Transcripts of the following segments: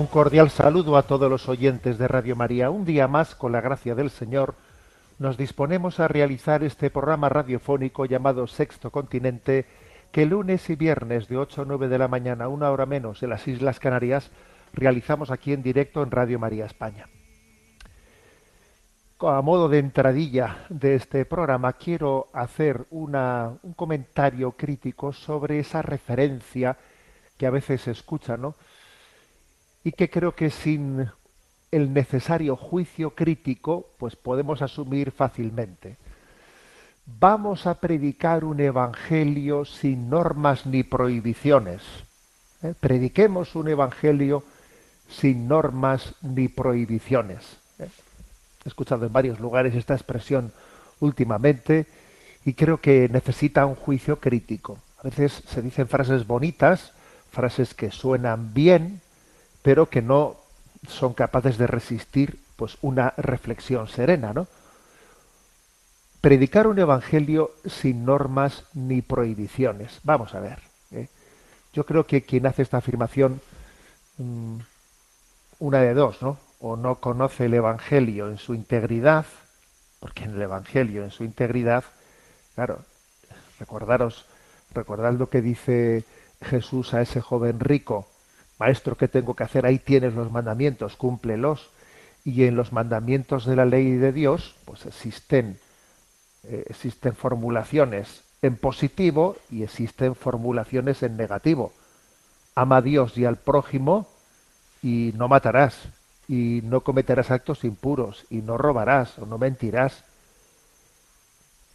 Un cordial saludo a todos los oyentes de Radio María. Un día más, con la gracia del Señor, nos disponemos a realizar este programa radiofónico llamado Sexto Continente, que lunes y viernes de 8 a 9 de la mañana, una hora menos, en las Islas Canarias, realizamos aquí en directo en Radio María España. A modo de entradilla de este programa, quiero hacer un comentario crítico sobre esa referencia que a veces se escucha, ¿no? Y que creo que sin el necesario juicio crítico, pues podemos asumir fácilmente. Vamos a predicar un evangelio sin normas ni prohibiciones. ¿eh? Prediquemos un evangelio sin normas ni prohibiciones. ¿eh? He escuchado en varios lugares esta expresión últimamente y creo que necesita un juicio crítico. A veces se dicen frases bonitas, frases que suenan bien, pero que no son capaces de resistir pues una reflexión serena, ¿no? Predicar un evangelio sin normas ni prohibiciones. Vamos a ver. ¿eh? Yo creo que quien hace esta afirmación, mm, una de dos, ¿no? O no conoce el evangelio en su integridad, porque en el evangelio en su integridad, claro, recordaros, recordad lo que dice Jesús a ese joven rico, Maestro, ¿qué tengo que hacer? Ahí tienes los mandamientos, cúmplelos. Y en los mandamientos de la ley de Dios, pues existen, eh, existen formulaciones en positivo y existen formulaciones en negativo. Ama a Dios y al prójimo y no matarás y no cometerás actos impuros y no robarás o no mentirás.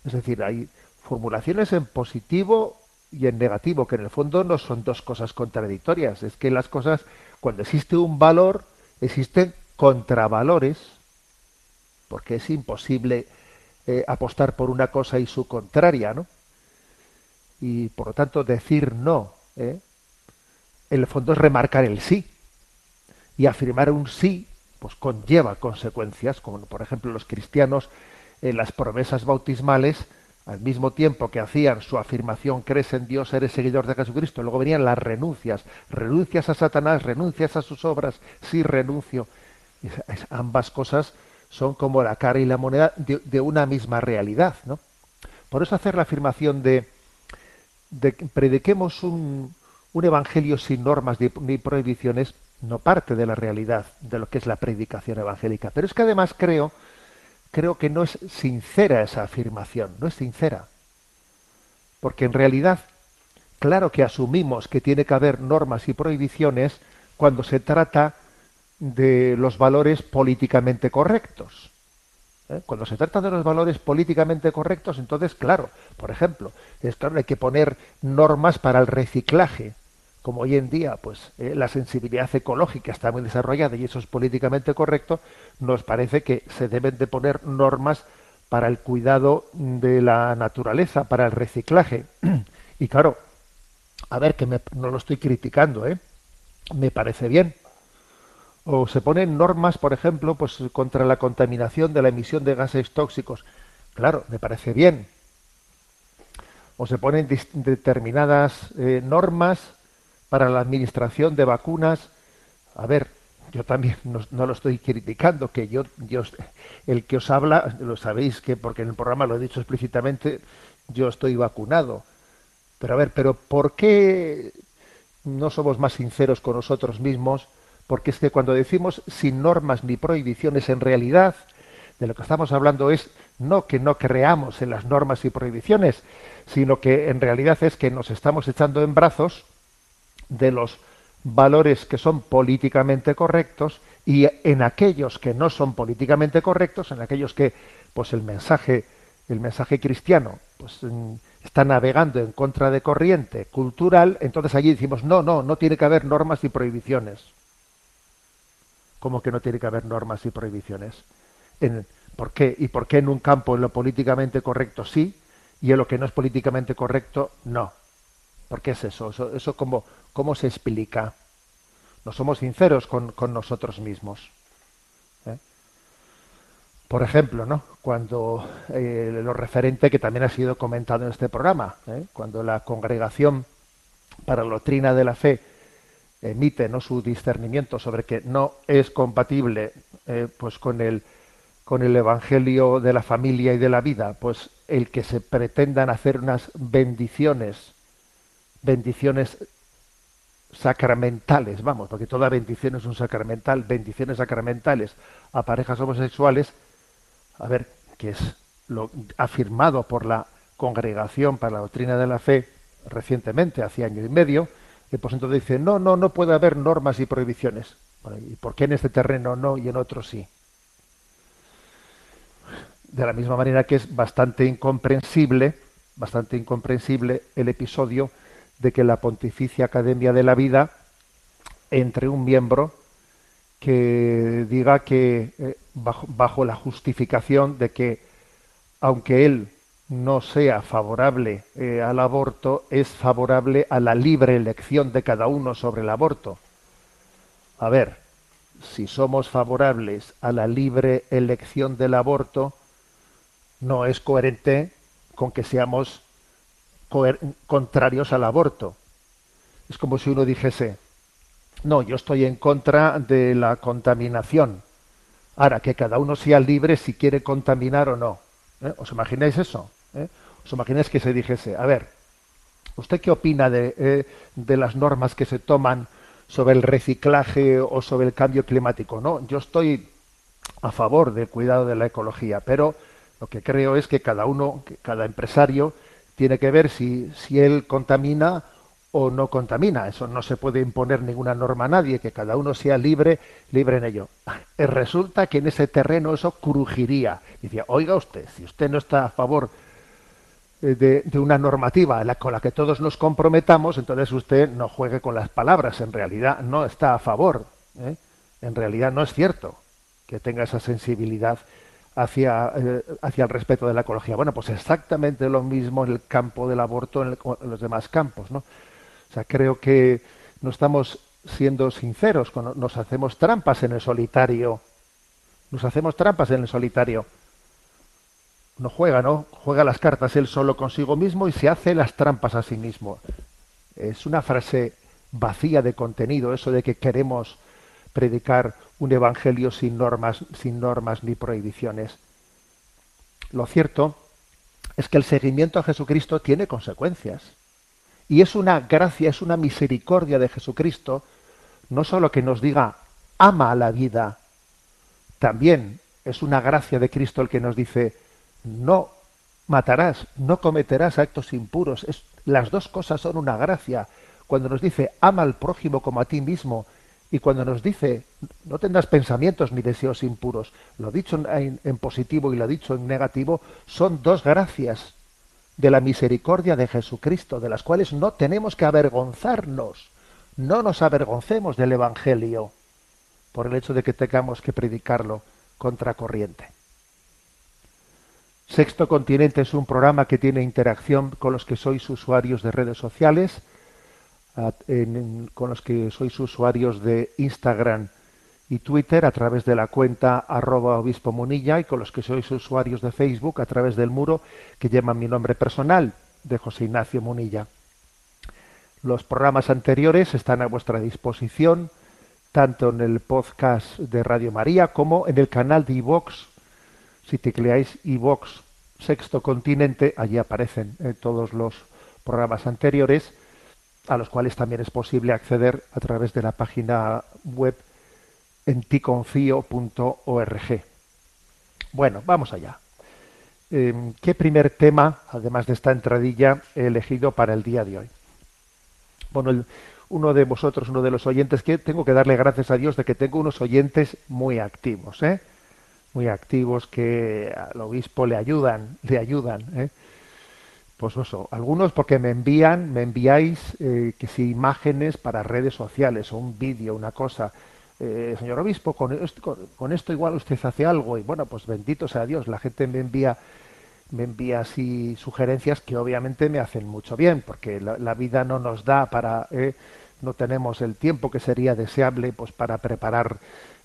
Es decir, hay formulaciones en positivo y en negativo, que en el fondo no son dos cosas contradictorias. Es que las cosas, cuando existe un valor, existen contravalores, porque es imposible eh, apostar por una cosa y su contraria, ¿no? Y por lo tanto decir no, ¿eh? en el fondo es remarcar el sí. Y afirmar un sí, pues conlleva consecuencias, como por ejemplo los cristianos en las promesas bautismales, al mismo tiempo que hacían su afirmación, crees en Dios, eres seguidor de Jesucristo, luego venían las renuncias, renuncias a Satanás, renuncias a sus obras, sí renuncio. Ambas cosas son como la cara y la moneda de, una misma realidad, ¿no? Por eso hacer la afirmación de, de que prediquemos un, un evangelio sin normas ni prohibiciones no parte de la realidad de lo que es la predicación evangélica. Pero es que además creo creo que no es sincera esa afirmación, no es sincera. Porque en realidad, claro que asumimos que tiene que haber normas y prohibiciones cuando se trata de los valores políticamente correctos. ¿eh? Cuando se trata de los valores políticamente correctos, entonces, claro, por ejemplo, es claro, hay que poner normas para el reciclaje, como hoy en día, pues eh, la sensibilidad ecológica está muy desarrollada y eso es políticamente correcto, nos parece que se deben de poner normas para el cuidado de la naturaleza, para el reciclaje. Y claro, a ver, que me- no lo estoy criticando, ¿eh? Me parece bien. O se ponen normas, por ejemplo, pues contra la contaminación de la emisión de gases tóxicos. Claro, me parece bien. O se ponen determinadas eh, normas para la administración de vacunas. A ver, yo también no, lo estoy criticando, que yo, yo, el que os habla, lo sabéis que, porque en el programa lo he dicho explícitamente, yo estoy vacunado. Pero a ver, pero ¿por qué no somos más sinceros con nosotros mismos? Porque es que cuando decimos sin normas ni prohibiciones, en realidad de lo que estamos hablando es no que no creamos en las normas y prohibiciones, sino que en realidad es que nos estamos echando en brazos de los valores que son políticamente correctos y en aquellos que no son políticamente correctos, en aquellos que pues el mensaje el mensaje cristiano pues está navegando en contra de corriente cultural, entonces allí decimos, no, no, no tiene que haber normas y prohibiciones. ¿Cómo que no tiene que haber normas y prohibiciones? ¿Por qué? ¿Y por qué en un campo en lo políticamente correcto sí y en lo que no es políticamente correcto no? ¿Por qué es eso? ¿Eso, eso cómo, cómo se explica? No somos sinceros con, nosotros mismos. ¿eh? Por ejemplo, ¿no? cuando eh, lo referente que también ha sido comentado en este programa, ¿eh? cuando la congregación para la doctrina de la fe emite ¿no? su discernimiento sobre que no es compatible pues con el con el evangelio de la familia y de la vida, pues el que se pretendan hacer unas bendiciones, bendiciones sacramentales, vamos, porque toda bendición es un sacramental, bendiciones sacramentales a parejas homosexuales, a ver, que es lo afirmado por la Congregación para la Doctrina de la Fe recientemente, hace año y medio, y pues entonces dice, no, no, no puede haber normas y prohibiciones. ¿Y por qué en este terreno no y en otro sí? De la misma manera que es bastante incomprensible, bastante incomprensible el episodio de que la Pontificia Academia de la Vida entre un miembro que diga que eh, bajo, bajo, la justificación de que aunque él no sea favorable eh, al aborto, es favorable a la libre elección de cada uno sobre el aborto. A ver, si somos favorables a la libre elección del aborto, no es coherente con que seamos contrarios al aborto. Es como si uno dijese, no, yo estoy en contra de la contaminación. Ahora, que cada uno sea libre si quiere contaminar o no. ¿Eh? ¿Os imagináis eso? ¿Eh? ¿Os imagináis que se dijese, a ver, ¿usted qué opina de, eh, de las normas que se toman sobre el reciclaje o sobre el cambio climático? No, yo estoy a favor del cuidado de la ecología, pero lo que creo es que cada uno, que cada empresario, tiene que ver si, él contamina o no contamina. Eso no se puede imponer ninguna norma a nadie, que cada uno sea libre, libre en ello. Eh, resulta que en ese terreno eso crujiría. Decía, oiga usted, si usted no está a favor eh, de, de una normativa con la que todos nos comprometamos, entonces usted no juegue con las palabras. En realidad no está a favor. ¿eh? En realidad no es cierto que tenga esa sensibilidad hacia, eh, hacia el respeto de la ecología. Bueno, pues exactamente lo mismo en el campo del aborto, en, en los demás campos, ¿no? O sea, creo que no estamos siendo sinceros, nos hacemos trampas en el solitario. Nos hacemos trampas en el solitario. No juega, ¿no? Juega las cartas él solo consigo mismo y se hace las trampas a sí mismo. Es una frase vacía de contenido, eso de que queremos predicar un evangelio sin normas, sin normas ni prohibiciones. Lo cierto es que el seguimiento a Jesucristo tiene consecuencias. Y es una gracia, es una misericordia de Jesucristo, no solo que nos diga ama la vida, también es una gracia de Cristo el que nos dice no matarás, no cometerás actos impuros. Las dos cosas son una gracia. Cuando nos dice ama al prójimo como a ti mismo y cuando nos dice no tendrás pensamientos ni deseos impuros, lo dicho en, positivo y lo dicho en negativo, son dos gracias de la misericordia de Jesucristo, de las cuales no tenemos que avergonzarnos. No nos avergoncemos del Evangelio por el hecho de que tengamos que predicarlo contra corriente. Sexto Continente es un programa que tiene interacción con los que sois usuarios de redes sociales, con los que sois usuarios de Instagram y Twitter a través de la cuenta arroba obispo munilla y con los que sois usuarios de Facebook a través del muro que lleva mi nombre personal de José Ignacio Munilla. Los programas anteriores están a vuestra disposición tanto en el podcast de Radio María como en el canal de iVox. Si tecleáis iVox Sexto Continente, allí aparecen eh, todos los programas anteriores, a los cuales también es posible acceder a través de la página web en ticonfío.org. Bueno, vamos allá. Eh, ¿Qué primer tema, además de esta entradilla, he elegido para el día de hoy? Bueno, el, uno de vosotros, uno de los oyentes, que tengo que darle gracias a Dios de que tengo unos oyentes muy activos, ¿eh? muy activos que al obispo le ayudan, le ayudan. ¿eh? Pues eso, algunos porque me envían, me enviáis eh, que si imágenes para redes sociales o un vídeo, una cosa. Eh, señor obispo, con esto, con, esto igual usted hace algo y bueno, pues bendito sea Dios, la gente me envía me envía así sugerencias que obviamente me hacen mucho bien, porque la, la vida no nos da para, eh, no tenemos el tiempo que sería deseable pues para preparar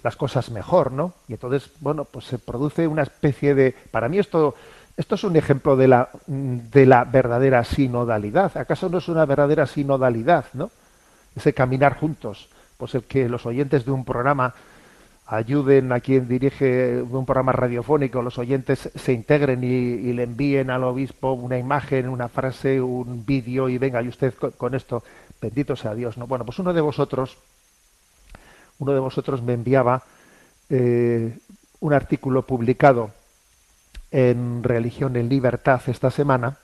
las cosas mejor, ¿no? Y entonces, bueno, pues se produce una especie de, para mí esto, esto es un ejemplo de la, de la verdadera sinodalidad. ¿Acaso no es una verdadera sinodalidad, no? Ese caminar juntos, pues el que los oyentes de un programa ayuden a quien dirige un programa radiofónico, los oyentes se integren y, le envíen al obispo una imagen, una frase, un vídeo y venga, y usted con, esto, bendito sea Dios. ¿no? Bueno, pues uno de vosotros, uno de vosotros me enviaba eh, un artículo publicado en Religión en Libertad esta semana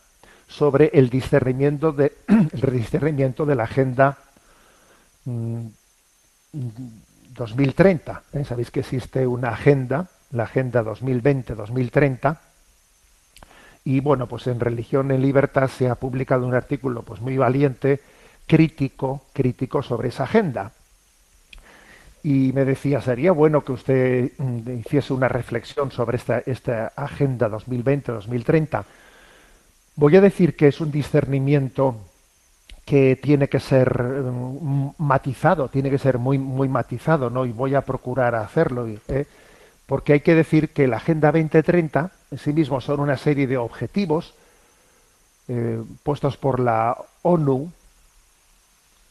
sobre el discernimiento de, el discernimiento de la agenda mmm, 2030. ¿eh? Sabéis que existe una agenda, la Agenda 2020-2030, y bueno, pues en Religión en Libertad se ha publicado un artículo pues muy valiente, crítico, crítico sobre esa agenda. Y me decía, sería bueno que usted mm, hiciese una reflexión sobre esta, esta Agenda 2020-2030. Voy a decir que es un discernimiento que tiene que ser um, matizado, tiene que ser muy, muy matizado, ¿no? Y voy a procurar hacerlo, ¿eh? porque hay que decir que la Agenda 2030 en sí mismo son una serie de objetivos eh, puestos por la ONU,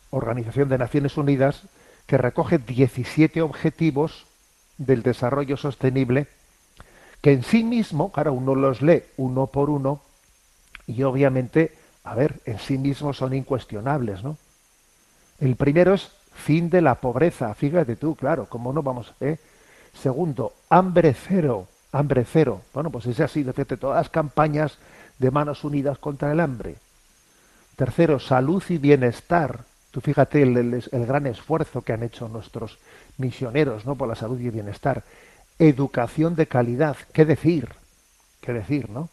Organización de Naciones Unidas, que recoge 17 objetivos del desarrollo sostenible, que en sí mismo, claro, uno los lee uno por uno, y obviamente a ver, en sí mismos son incuestionables, ¿no? El primero es fin de la pobreza, fíjate tú, claro, ¿cómo no vamos? Eh? Segundo, hambre cero, hambre cero. Bueno, pues ese ha sido, fíjate, todas las campañas de manos unidas contra el hambre. Tercero, salud y bienestar. Tú fíjate el, el, el, gran esfuerzo que han hecho nuestros misioneros, ¿no? Por la salud y el bienestar. Educación de calidad, ¿qué decir? ¿Qué decir, no?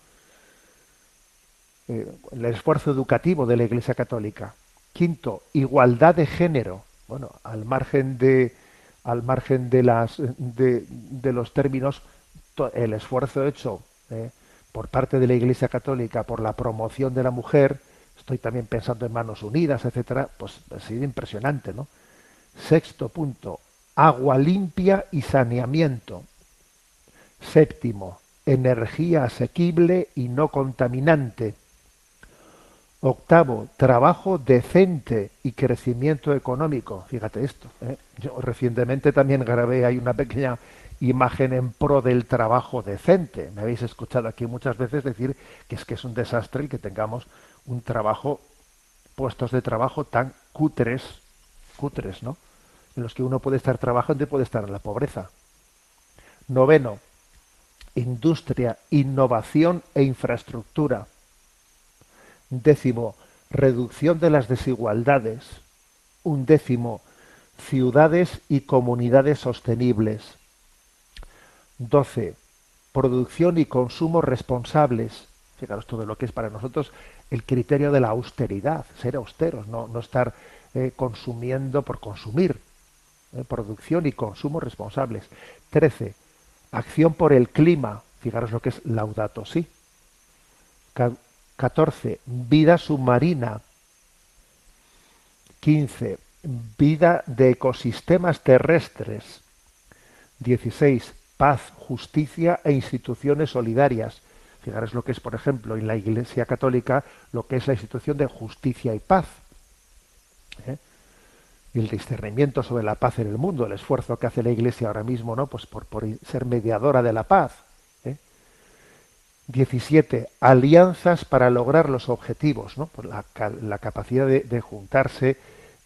Eh, el esfuerzo educativo de la Iglesia Católica. Quinto, igualdad de género. Bueno, al margen de al margen de las de, de los términos, el esfuerzo hecho eh, por parte de la Iglesia Católica por la promoción de la mujer, estoy también pensando en manos unidas, etcétera, pues ha sido impresionante, ¿no? Sexto punto, agua limpia y saneamiento. Séptimo, energía asequible y no contaminante. Octavo, trabajo decente y crecimiento económico. Fíjate esto. ¿eh? Yo recientemente también grabé ahí una pequeña imagen en pro del trabajo decente. Me habéis escuchado aquí muchas veces decir que es que es un desastre el que tengamos un trabajo, puestos de trabajo tan cutres, cutres, ¿no? En los que uno puede estar trabajando y puede estar en la pobreza. Noveno, industria, innovación e infraestructura décimo, reducción de las desigualdades, un décimo, ciudades y comunidades sostenibles, doce, producción y consumo responsables. Fijaros todo lo que es para nosotros el criterio de la austeridad, ser austeros, no, no estar eh, consumiendo por consumir. Eh, producción y consumo responsables. Trece, acción por el clima. Fijaros lo que es laudato sí. 14. Vida submarina. 15. Vida de ecosistemas terrestres. 16. Paz, justicia e instituciones solidarias. Fijaros lo que es, por ejemplo, en la Iglesia Católica, lo que es la institución de justicia y paz. ¿Eh? Y el discernimiento sobre la paz en el mundo, el esfuerzo que hace la Iglesia ahora mismo, ¿no? Pues por, por ser mediadora de la paz. 17. Alianzas para lograr los objetivos, ¿no? Por la, la, capacidad de, de, juntarse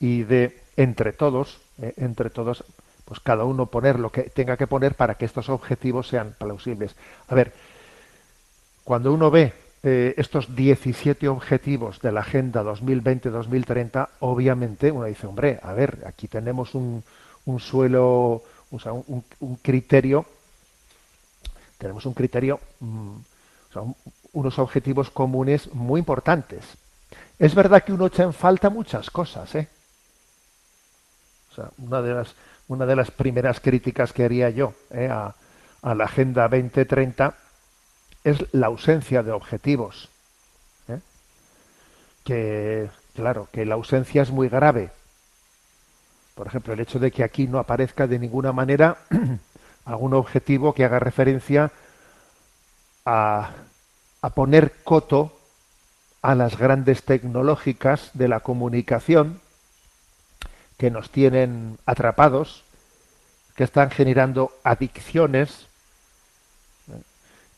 y de, entre todos, eh, entre todos, pues cada uno poner lo que tenga que poner para que estos objetivos sean plausibles. A ver, cuando uno ve eh, estos 17 objetivos de la Agenda 2020-2030, obviamente uno dice, hombre, a ver, aquí tenemos un, un suelo, o sea, un, un criterio, tenemos un criterio, mm, un- unos objetivos comunes muy importantes. Es verdad que uno echa en falta muchas cosas, ¿eh? Una de las, una de las primeras críticas que haría yo ¿eh? a, a la Agenda 2030 es la ausencia de objetivos. ¿eh? Que, claro, que la ausencia es muy grave. Por ejemplo, el hecho de que aquí no aparezca de ninguna manera algún objetivo que haga referencia a, a poner coto a las grandes tecnológicas de la comunicación que nos tienen atrapados, que están generando adicciones,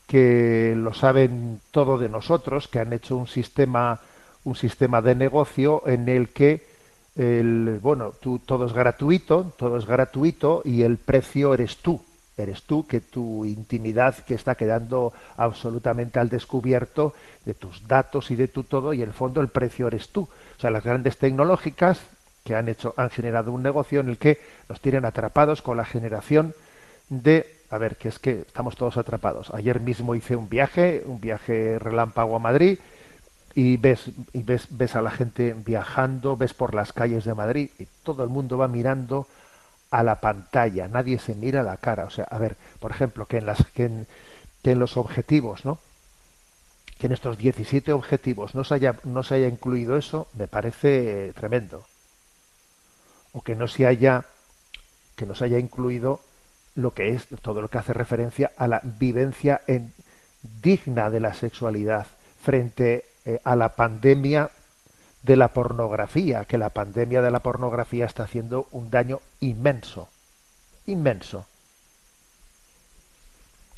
que lo saben todo de nosotros, que han hecho un sistema, un sistema de negocio en el que el, bueno, tú, todo es gratuito, todo es gratuito y el precio eres tú. Eres tú que tu intimidad que está quedando absolutamente al descubierto de tus datos y de tu todo y en el fondo el precio eres tú. O sea, las grandes tecnológicas que han hecho han generado un negocio en el que nos tienen atrapados con la generación de a ver, que es que estamos todos atrapados. Ayer mismo hice un viaje, un viaje relámpago a Madrid y ves y ves ves a la gente viajando, ves por las calles de Madrid y todo el mundo va mirando a la pantalla, nadie se mira a la cara, o sea, a ver, por ejemplo, que en las que en, los objetivos, ¿no? Que en estos 17 objetivos no se haya no se haya incluido eso, me parece tremendo. O que no se haya que no se haya incluido lo que es todo lo que hace referencia a la vivencia en, digna de la sexualidad frente eh, a la pandemia de la pornografía, que la pandemia de la pornografía está haciendo un daño inmenso, inmenso.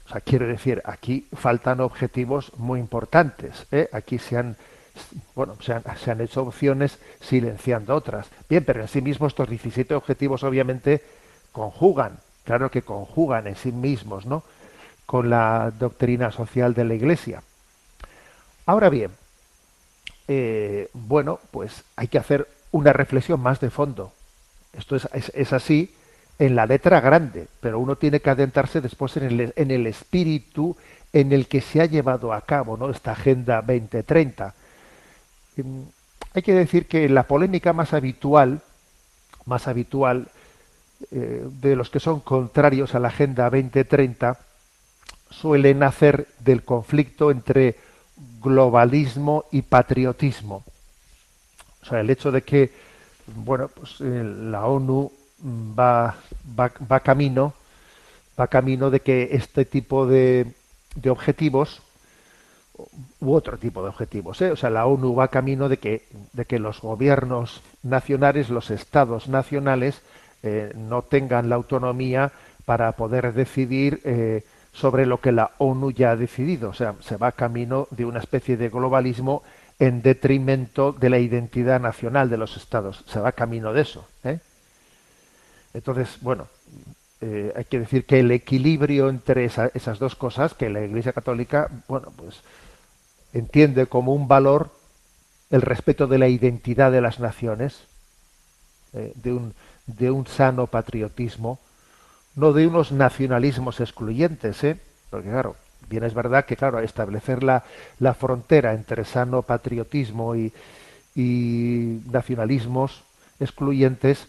O sea, quiero decir, aquí faltan objetivos muy importantes. ¿eh? Aquí se han, bueno, se han, se han hecho opciones silenciando otras. Bien, pero en sí mismos estos 17 objetivos obviamente conjugan, claro que conjugan en sí mismos, ¿no? Con la doctrina social de la Iglesia. Ahora bien, eh, bueno, pues hay que hacer una reflexión más de fondo. Esto es, así en la letra grande, pero uno tiene que adentrarse después en el, espíritu en el que se ha llevado a cabo ¿no? esta Agenda 2030. Em, hay que decir que la polémica más habitual, más habitual eh, de los que son contrarios a la Agenda 2030, suele nacer del conflicto entre globalismo y patriotismo. O sea, el hecho de que, bueno, pues eh, la ONU va, va, va camino, va camino de que este tipo de, de objetivos u otro tipo de objetivos, ¿eh? o sea, la ONU va camino de que, de que los gobiernos nacionales, los estados nacionales, eh, no tengan la autonomía para poder decidir eh, sobre lo que la ONU ya ha decidido. O sea, se va camino de una especie de globalismo en detrimento de la identidad nacional de los estados. Se va camino de eso. ¿eh? Entonces, bueno, eh, hay que decir que el equilibrio entre esa, esas dos cosas, que la Iglesia Católica, bueno, pues entiende como un valor el respeto de la identidad de las naciones, eh, de, un, de un sano patriotismo, no de unos nacionalismos excluyentes, ¿eh? porque claro, bien es verdad que claro, establecer la, la frontera entre sano patriotismo y, y nacionalismos excluyentes,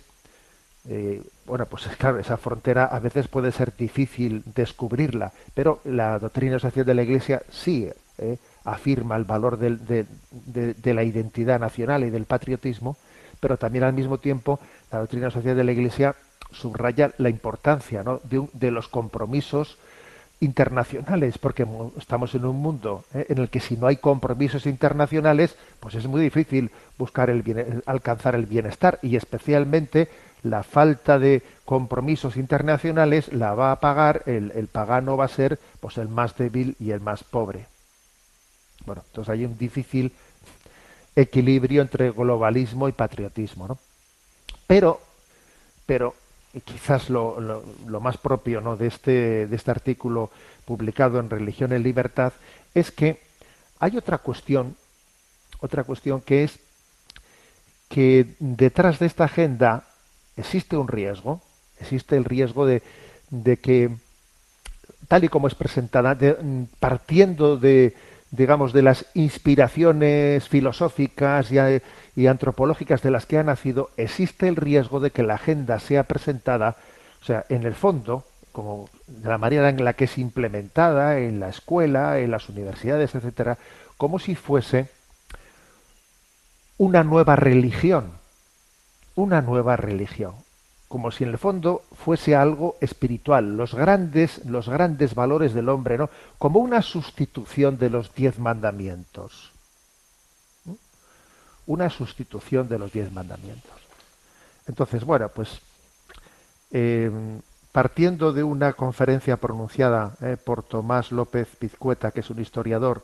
eh, bueno, pues claro, esa frontera a veces puede ser difícil descubrirla, pero la doctrina social de la Iglesia sí eh, afirma el valor del- de, de- de la identidad nacional y del patriotismo, pero también al mismo tiempo la doctrina social de la Iglesia subraya la importancia ¿no? de, de los compromisos internacionales, porque estamos en un mundo ¿eh? en el que si no hay compromisos internacionales, pues es muy difícil buscar el bien- alcanzar el bienestar y especialmente la falta de compromisos internacionales la va a pagar el, el pagano va a ser pues el más débil y el más pobre. Bueno, entonces hay un difícil equilibrio entre globalismo y patriotismo, ¿no? Pero, pero quizás lo, lo- más propio ¿no? de, este, de este artículo publicado en Religión en Libertad es que hay otra cuestión, otra cuestión que es que detrás de esta agenda existe un riesgo, existe el riesgo de, de que, tal y como es presentada, de- partiendo de, digamos, de las inspiraciones filosóficas y, antropológicas de las que ha nacido, existe el riesgo de que la agenda sea presentada, o sea, en el fondo, como de la manera en la que es implementada en la escuela, en las universidades, etcétera, como si fuese una nueva religión, una nueva religión, como si en el fondo fuese algo espiritual, los grandes, los grandes valores del hombre, ¿no? Como una sustitución de los diez mandamientos. ¿Mm? Una sustitución de los diez mandamientos. Entonces, bueno, pues eh, partiendo de una conferencia pronunciada eh, por Tomás López Pizcueta, que es un historiador,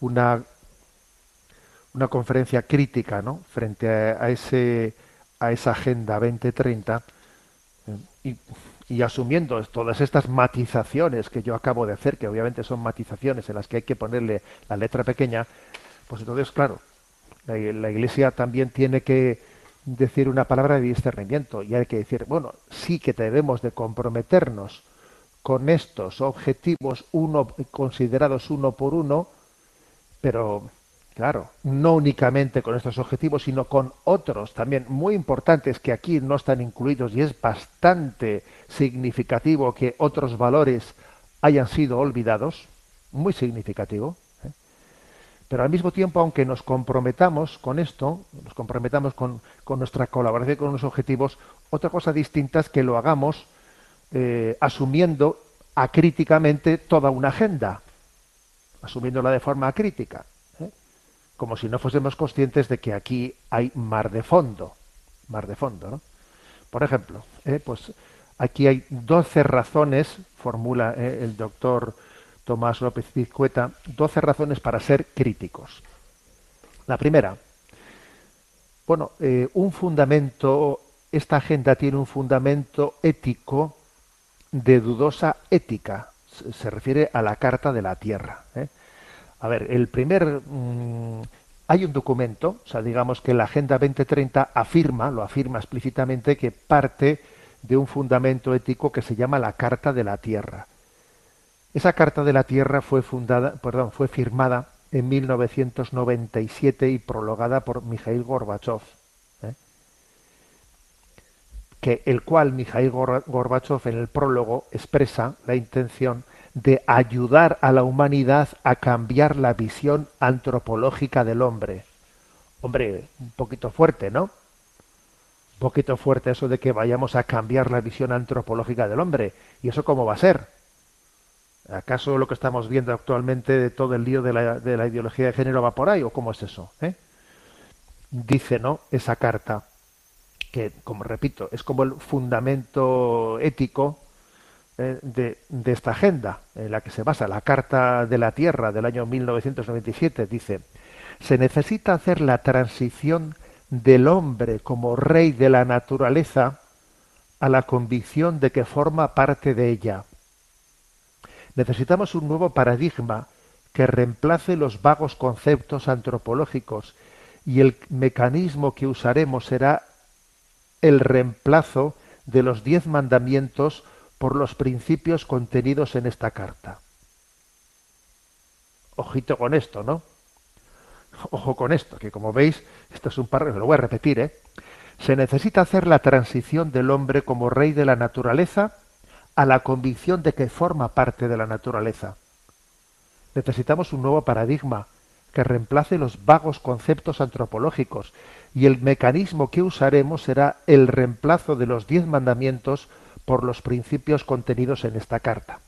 una una conferencia crítica ¿no? frente a, a ese a esa agenda 2030 eh, y, asumiendo todas estas matizaciones que yo acabo de hacer, que obviamente son matizaciones en las que hay que ponerle la letra pequeña, pues entonces, claro, la, la Iglesia también tiene que decir una palabra de discernimiento y hay que decir, bueno, sí que debemos de comprometernos con estos objetivos uno considerados uno por uno, pero Claro, no únicamente con estos objetivos, sino con otros también muy importantes que aquí no están incluidos y es bastante significativo que otros valores hayan sido olvidados, muy significativo. ¿eh? Pero al mismo tiempo, aunque nos comprometamos con esto, nos comprometamos con, nuestra colaboración con los objetivos, otra cosa distinta es que lo hagamos eh, asumiendo acríticamente toda una agenda, asumiéndola de forma crítica como si no fuésemos conscientes de que aquí hay mar de fondo, mar de fondo, ¿no? Por ejemplo, eh, pues aquí hay 12 razones, formula eh, el doctor Tomás López Pizcueta, 12 razones para ser críticos. La primera, bueno, eh, un fundamento, esta agenda tiene un fundamento ético de dudosa ética, se, refiere a la Carta de la Tierra. A ver, el primer. Mmm, hay un documento, o sea, digamos que la Agenda 2030 afirma, lo afirma explícitamente, que parte de un fundamento ético que se llama la Carta de la Tierra. Esa Carta de la Tierra fue fundada, perdón, fue firmada en 1997 y prologada por Mikhail Gorbachev, ¿eh? que el cual Mikhail Gorbachev en el prólogo expresa la intención de ayudar a la humanidad a cambiar la visión antropológica del hombre. Hombre, un poquito fuerte, ¿no? Un poquito fuerte eso de que vayamos a cambiar la visión antropológica del hombre. ¿Y eso cómo va a ser? ¿Acaso lo que estamos viendo actualmente de todo el lío de la, de la ideología de género va por ahí? ¿O cómo es eso? ¿eh? Dice, ¿no? Esa carta, que, como repito, es como el fundamento ético de, de, esta agenda en la que se basa la Carta de la Tierra del año 1997 dice se necesita hacer la transición del hombre como rey de la naturaleza a la convicción de que forma parte de ella. Necesitamos un nuevo paradigma que reemplace los vagos conceptos antropológicos y el mecanismo que usaremos será el reemplazo de los diez mandamientos por los principios contenidos en esta carta. Ojito con esto, ¿no? Ojo con esto, que como veis, esto es un párrafo, lo voy a repetir, ¿eh? Se necesita hacer la transición del hombre como rey de la naturaleza a la convicción de que forma parte de la naturaleza. Necesitamos un nuevo paradigma que reemplace los vagos conceptos antropológicos y el mecanismo que usaremos será el reemplazo de los diez mandamientos por los principios contenidos en esta carta.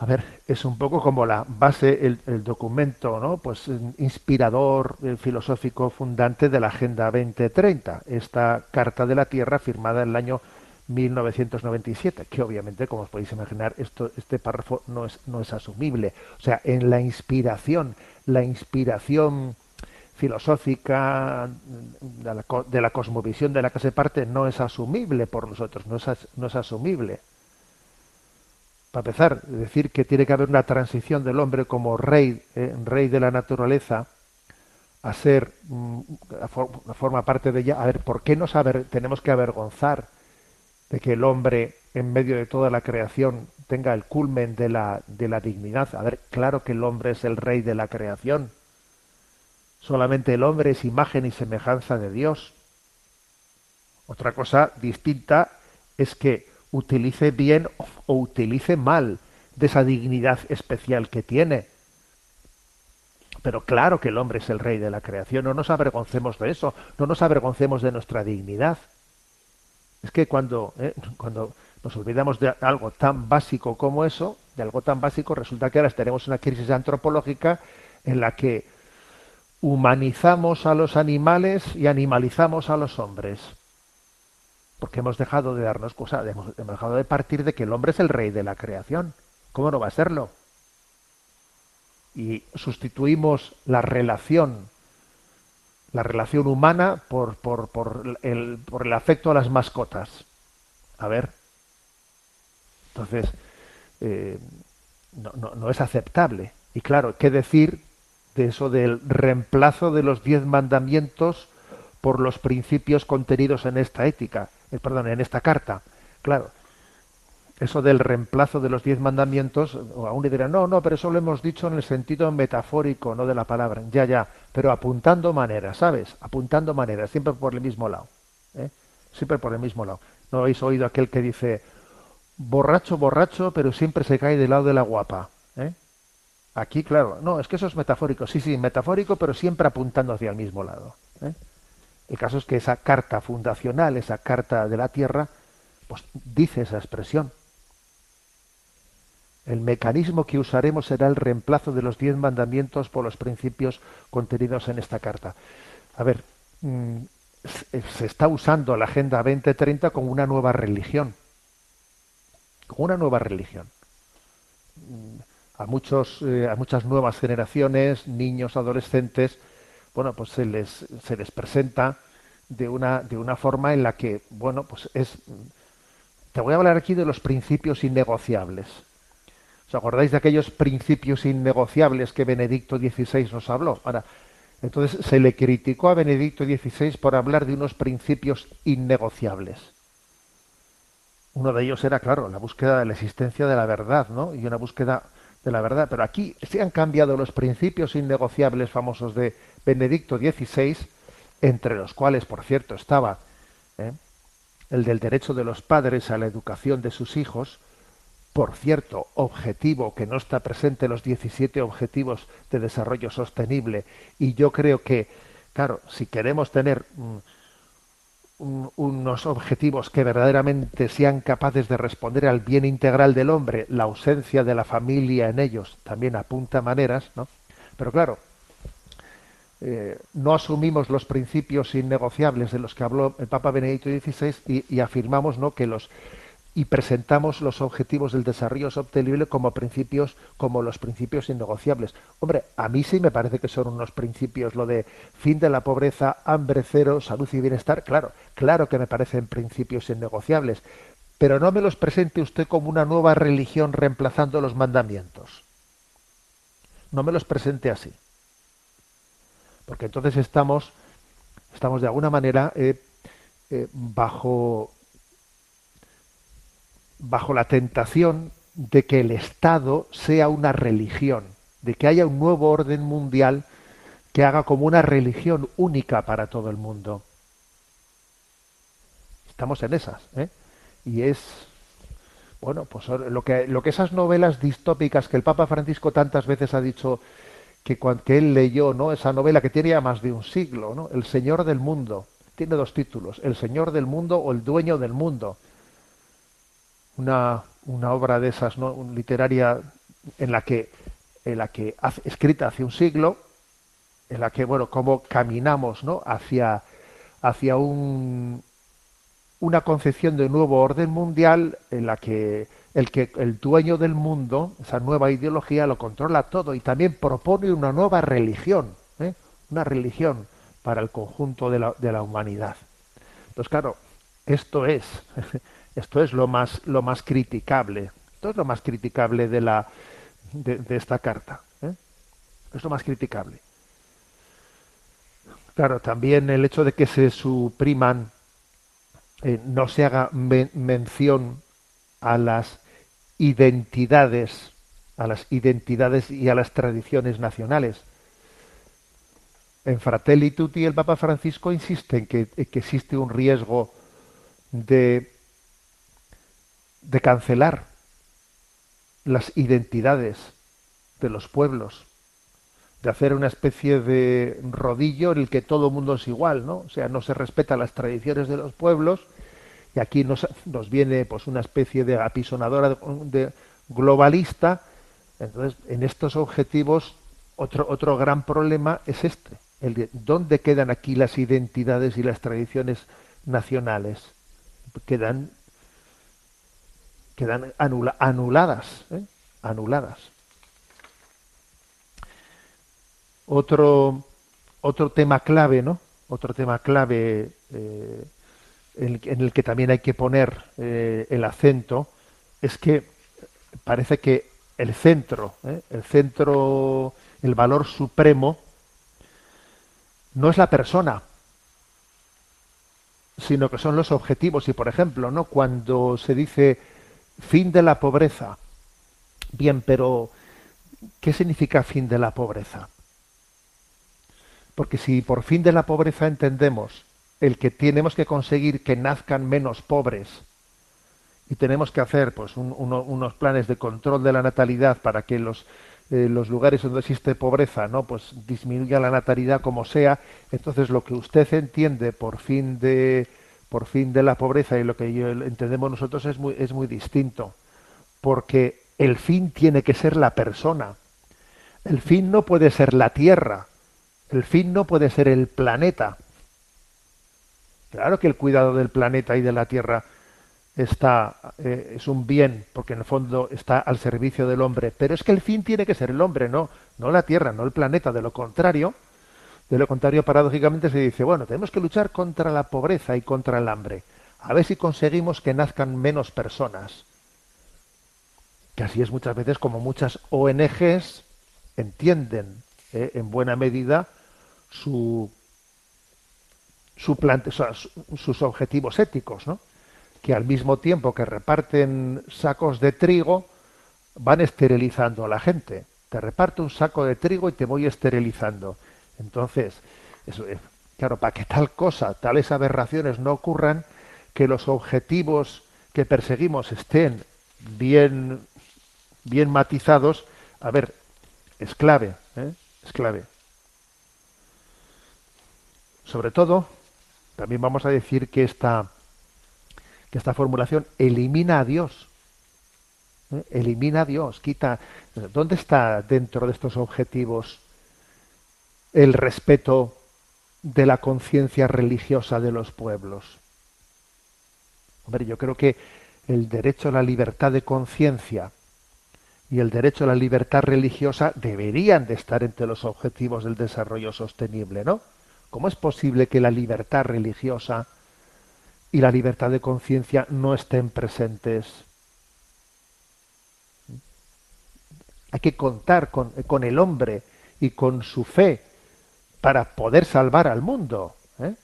A ver, es un poco como la base, el, documento, ¿no? Pues inspirador, el filosófico fundante de la Agenda 2030, esta Carta de la Tierra firmada en el año 1997, que obviamente, como os podéis imaginar, esto, este párrafo no es, no es asumible. O sea, en la inspiración, la inspiración filosófica de la, cosmovisión de la que se parte no es asumible por nosotros, no es, no es asumible. para empezar, decir que tiene que haber una transición del hombre como rey, eh, rey de la naturaleza, a ser, mm, a a forma parte de ella. A ver, ¿por qué nos aver- tenemos que avergonzar de que el hombre, en medio de toda la creación, tenga el culmen de la, de la dignidad? A ver, claro que el hombre es el rey de la creación. Solamente el hombre es imagen y semejanza de Dios. Otra cosa distinta es que utilice bien o utilice mal de esa dignidad especial que tiene. Pero claro que el hombre es el rey de la creación, no nos avergoncemos de eso, no nos avergoncemos de nuestra dignidad. Es que cuando, eh, cuando nos olvidamos de algo tan básico como eso, de algo tan básico, resulta que ahora tenemos una crisis antropológica en la que humanizamos a los animales y animalizamos a los hombres. Porque hemos dejado de darnos cosas, hemos, hemos dejado de partir de que el hombre es el rey de la creación. ¿Cómo no va a serlo? Y sustituimos la relación, la relación humana por, por, por el, por el afecto a las mascotas. A ver. Entonces, eh, no, no, no es aceptable. Y claro, ¿qué decir de eso del reemplazo de los diez mandamientos por los principios contenidos en esta ética, eh, perdón, en esta carta? Claro, eso del reemplazo de los diez mandamientos, aún le dirán, no, no, pero eso lo hemos dicho en el sentido metafórico, no de la palabra. Ya, ya, pero apuntando maneras, ¿sabes? Apuntando maneras, siempre por el mismo lado. ¿eh? Siempre por el mismo lado. ¿No habéis oído aquel que dice, borracho, borracho, pero siempre se cae del lado de la guapa? Aquí, claro, no, es que eso es metafórico. Sí, sí, metafórico, pero siempre apuntando hacia el mismo lado. ¿eh? El caso es que esa carta fundacional, esa carta de la tierra, pues dice esa expresión. El mecanismo que usaremos será el reemplazo de los diez mandamientos por los principios contenidos en esta carta. A ver, mm, se está usando la Agenda 2030 como una nueva religión. Como una nueva religión. A, muchos, eh, a muchas nuevas generaciones, niños, adolescentes, bueno, pues se les, se les presenta de una, de una forma en la que, bueno, pues es... Te voy a hablar aquí de los principios innegociables. ¿Os acordáis de aquellos principios innegociables que Benedicto XVI nos habló? Ahora, entonces se le criticó a Benedicto XVI por hablar de unos principios innegociables. Uno de ellos era, claro, la búsqueda de la existencia de la verdad, ¿no? Y una búsqueda de la verdad. Pero aquí se han cambiado los principios innegociables famosos de Benedicto XVI, entre los cuales, por cierto, estaba ¿eh? el del derecho de los padres a la educación de sus hijos, por cierto, objetivo que no está presente en los 17 objetivos de desarrollo sostenible. Y yo creo que, claro, si queremos tener un- unos objetivos que verdaderamente sean capaces de responder al bien integral del hombre, la ausencia de la familia en ellos también apunta maneras, ¿no? Pero claro, eh, no asumimos los principios innegociables de los que habló el Papa Benedicto XVI y, y afirmamos ¿no? que los y presentamos los objetivos del desarrollo sostenible como principios como los principios innegociables. Hombre, a mí sí me parece que son unos principios lo de fin de la pobreza, hambre cero, salud y bienestar. Claro, claro que me parecen principios innegociables, pero no me los presente usted como una nueva religión reemplazando los mandamientos. No me los presente así porque entonces estamos estamos de alguna manera eh, eh, bajo bajo la tentación de que el Estado sea una religión, de que haya un nuevo orden mundial que haga como una religión única para todo el mundo. Estamos en esas, ¿eh? Y es bueno, pues lo que lo que esas novelas distópicas que el Papa Francisco tantas veces ha dicho que cuando él leyó, ¿no? Esa novela que tiene ya más de un siglo. El Señor del Mundo. Tiene dos títulos, El Señor del Mundo o El Dueño del Mundo. Una, una obra de esas, ¿no? Literaria en la que, en la que hace- escrita hace un siglo, en la que, bueno, cómo caminamos, ¿no? Hacia, hacia un, una concepción de nuevo orden mundial en la que el que el dueño del mundo, esa nueva ideología, lo controla todo y también propone una nueva religión, ¿eh? una religión para el conjunto de la, de la humanidad. Entonces, claro, esto es, esto es lo más, lo más criticable Esto es lo más criticable de la de, esta carta. ¿eh? Es lo más criticable. Claro, también el hecho de que se supriman, eh, no se haga men- mención a las identidades, a las identidades y a las tradiciones nacionales. En Fratelli Tutti el Papa Francisco insiste en que, que existe un riesgo de, de cancelar las identidades de los pueblos, de hacer una especie de rodillo en el que todo el mundo es igual, ¿no? O sea, no se respetan las tradiciones de los pueblos y aquí nos, nos viene pues una especie de apisonadora de, de globalista. Entonces, en estos objetivos, otro, otro gran problema es este, el de dónde quedan aquí las identidades y las tradiciones nacionales. Quedan, quedan anula- anuladas, ¿eh? anuladas. Otro, otro tema clave, ¿no? Otro tema clave eh, en, el que también hay que poner eh, el acento es que parece que el centro, el centro, el valor supremo, no es la persona, sino que son los objetivos. Y por ejemplo, ¿no? Cuando se dice fin de la pobreza, bien, pero ¿qué significa fin de la pobreza? Porque si por fin de la pobreza entendemos el que tenemos que conseguir que nazcan menos pobres y tenemos que hacer pues un- uno- unos planes de control de la natalidad para que los eh, los lugares donde existe pobreza no pues disminuya la natalidad como sea entonces lo que usted entiende por fin de por fin de la pobreza y lo que yo- entendemos nosotros es muy es muy distinto porque el fin tiene que ser la persona el fin no puede ser la tierra el fin no puede ser el planeta Claro que el cuidado del planeta y de la Tierra está eh, es un bien, porque en el fondo está al servicio del hombre, pero es que el fin tiene que ser el hombre, no, no la Tierra, no el planeta. De lo contrario, de lo contrario, paradójicamente se dice, bueno, tenemos que luchar contra la pobreza y contra el hambre. A ver si conseguimos que nazcan menos personas. Que así es muchas veces como muchas ONGs entienden eh, en buena medida su su o sea, su- sus objetivos éticos, ¿no? que al mismo tiempo que reparten sacos de trigo, van esterilizando a la gente. Te reparto un saco de trigo y te voy esterilizando. Entonces, eso, claro, para que tal cosa, tales aberraciones no ocurran, que los objetivos que perseguimos estén bien, bien matizados, a ver, es clave, ¿eh? es clave. Sobre todo, también vamos a decir que esta, que esta formulación elimina a Dios. ¿eh? Elimina a Dios, quita. ¿Dónde está dentro de estos objetivos el respeto de la conciencia religiosa de los pueblos? Hombre, yo creo que el derecho a la libertad de conciencia y el derecho a la libertad religiosa deberían de estar entre los objetivos del desarrollo sostenible, ¿no? ¿Cómo es posible que la libertad religiosa y la libertad de conciencia no estén presentes? Hay que contar con, con el hombre y con su fe para poder salvar al mundo. ¿eh?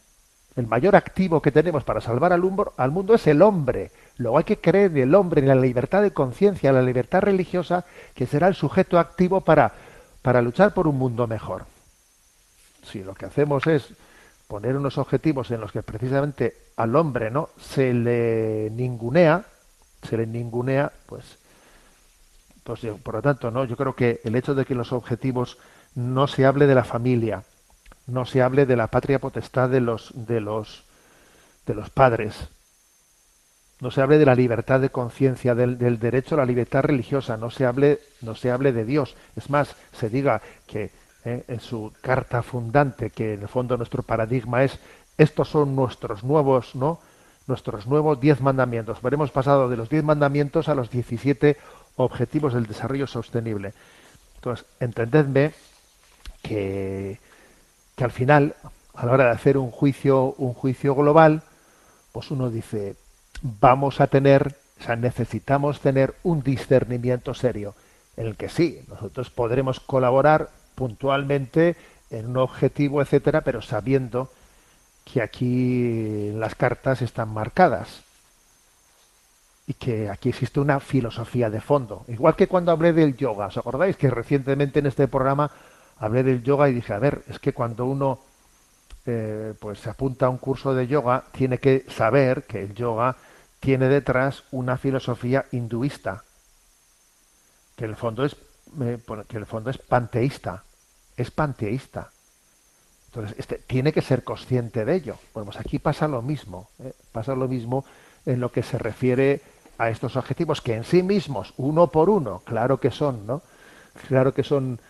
El mayor activo que tenemos para salvar al, al mundo es el hombre. Luego hay que creer en el hombre, en la libertad de conciencia, en la libertad religiosa, que será el sujeto activo para, para luchar por un mundo mejor. Si lo que hacemos es poner unos objetivos en los que precisamente al hombre no se le ningunea, se le ningunea, pues, pues por lo tanto, no, yo creo que el hecho de que los objetivos no se hable de la familia, no se hable de la patria potestad de los de los de los padres, no se hable de la libertad de conciencia, del, derecho a la libertad religiosa, no se hable, no se hable de Dios. Es más, se diga que eh, en su carta fundante, que en el fondo nuestro paradigma es estos son nuestros nuevos, ¿no? Nuestros nuevos diez mandamientos. Veremos pasado de los diez mandamientos a los 17 objetivos del desarrollo sostenible. Entonces, entendedme que, que al final, a la hora de hacer un juicio, un juicio global, pues uno dice, vamos a tener O sea, necesitamos tener un discernimiento serio, en el que sí, nosotros podremos colaborar puntualmente en un objetivo, etcétera, pero sabiendo que aquí las cartas están marcadas y que aquí existe una filosofía de fondo. Igual que cuando hablé del yoga, ¿os acordáis que recientemente en este programa hablé del yoga y dije, a ver, es que cuando uno eh, pues se apunta a un curso de yoga, tiene que saber que el yoga tiene detrás una filosofía hinduista, que en el fondo es, eh, que el fondo es panteísta, es panteísta. Entonces, este, tiene que ser consciente de ello. Bueno, pues aquí pasa lo mismo, ¿eh? pasa lo mismo en lo que se refiere a estos objetivos que en sí mismos, uno por uno, claro que son, ¿no? Claro que son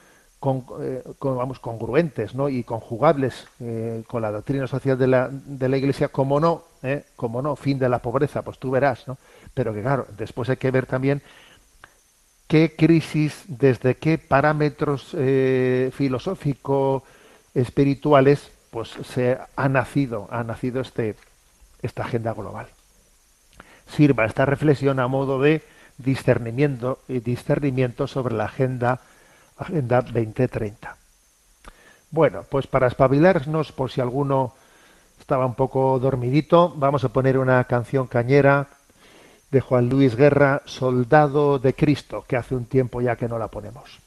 eh, vamos, congruentes ¿no? y conjugables eh, con la doctrina social de la, de la Iglesia, como no, ¿eh? como no, fin de la pobreza, pues tú verás, ¿no? Pero que claro, después hay que ver también qué crisis, desde qué parámetros filosófico espirituales, pues se ha nacido, ha nacido este, esta agenda global. Sirva esta reflexión a modo de discernimiento discernimiento sobre la agenda Agenda 2030. Bueno, pues para espabilarnos, por si alguno estaba un poco dormidito, vamos a poner una canción cañera de Juan Luis Guerra, Soldado de Cristo, que hace un tiempo ya que no la ponemos.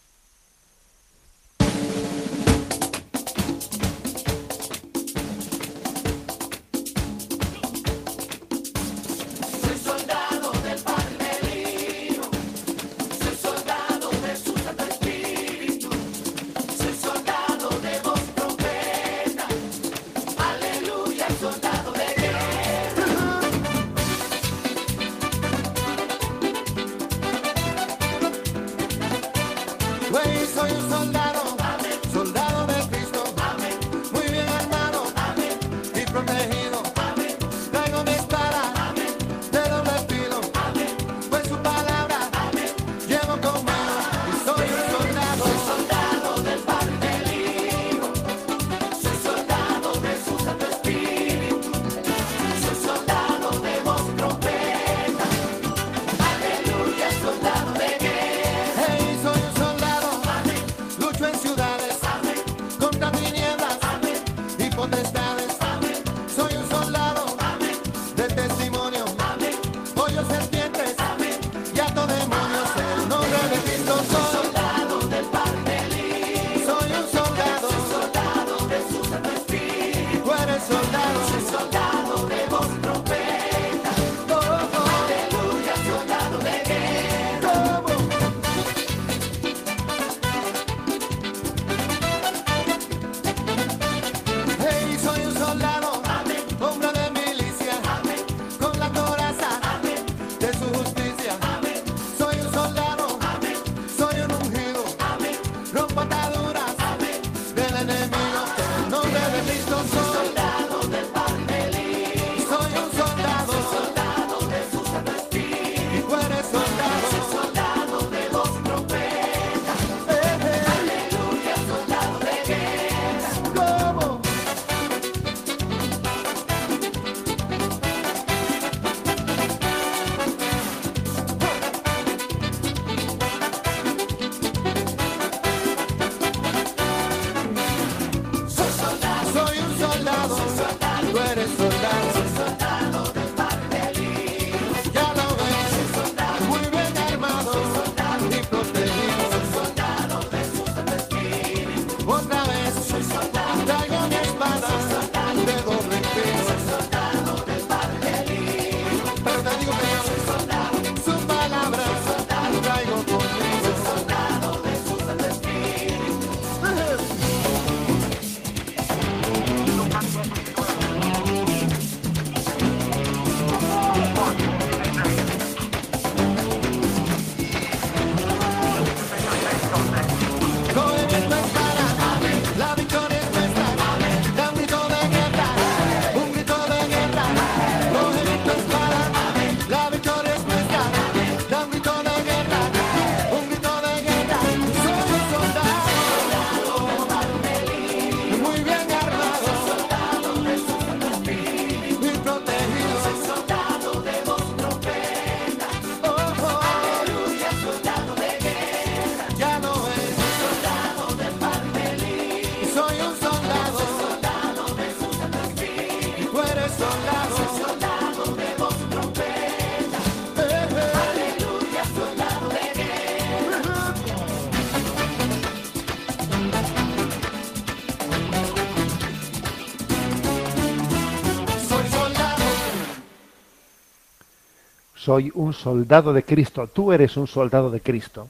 Soy un soldado de Cristo, tú eres un soldado de Cristo.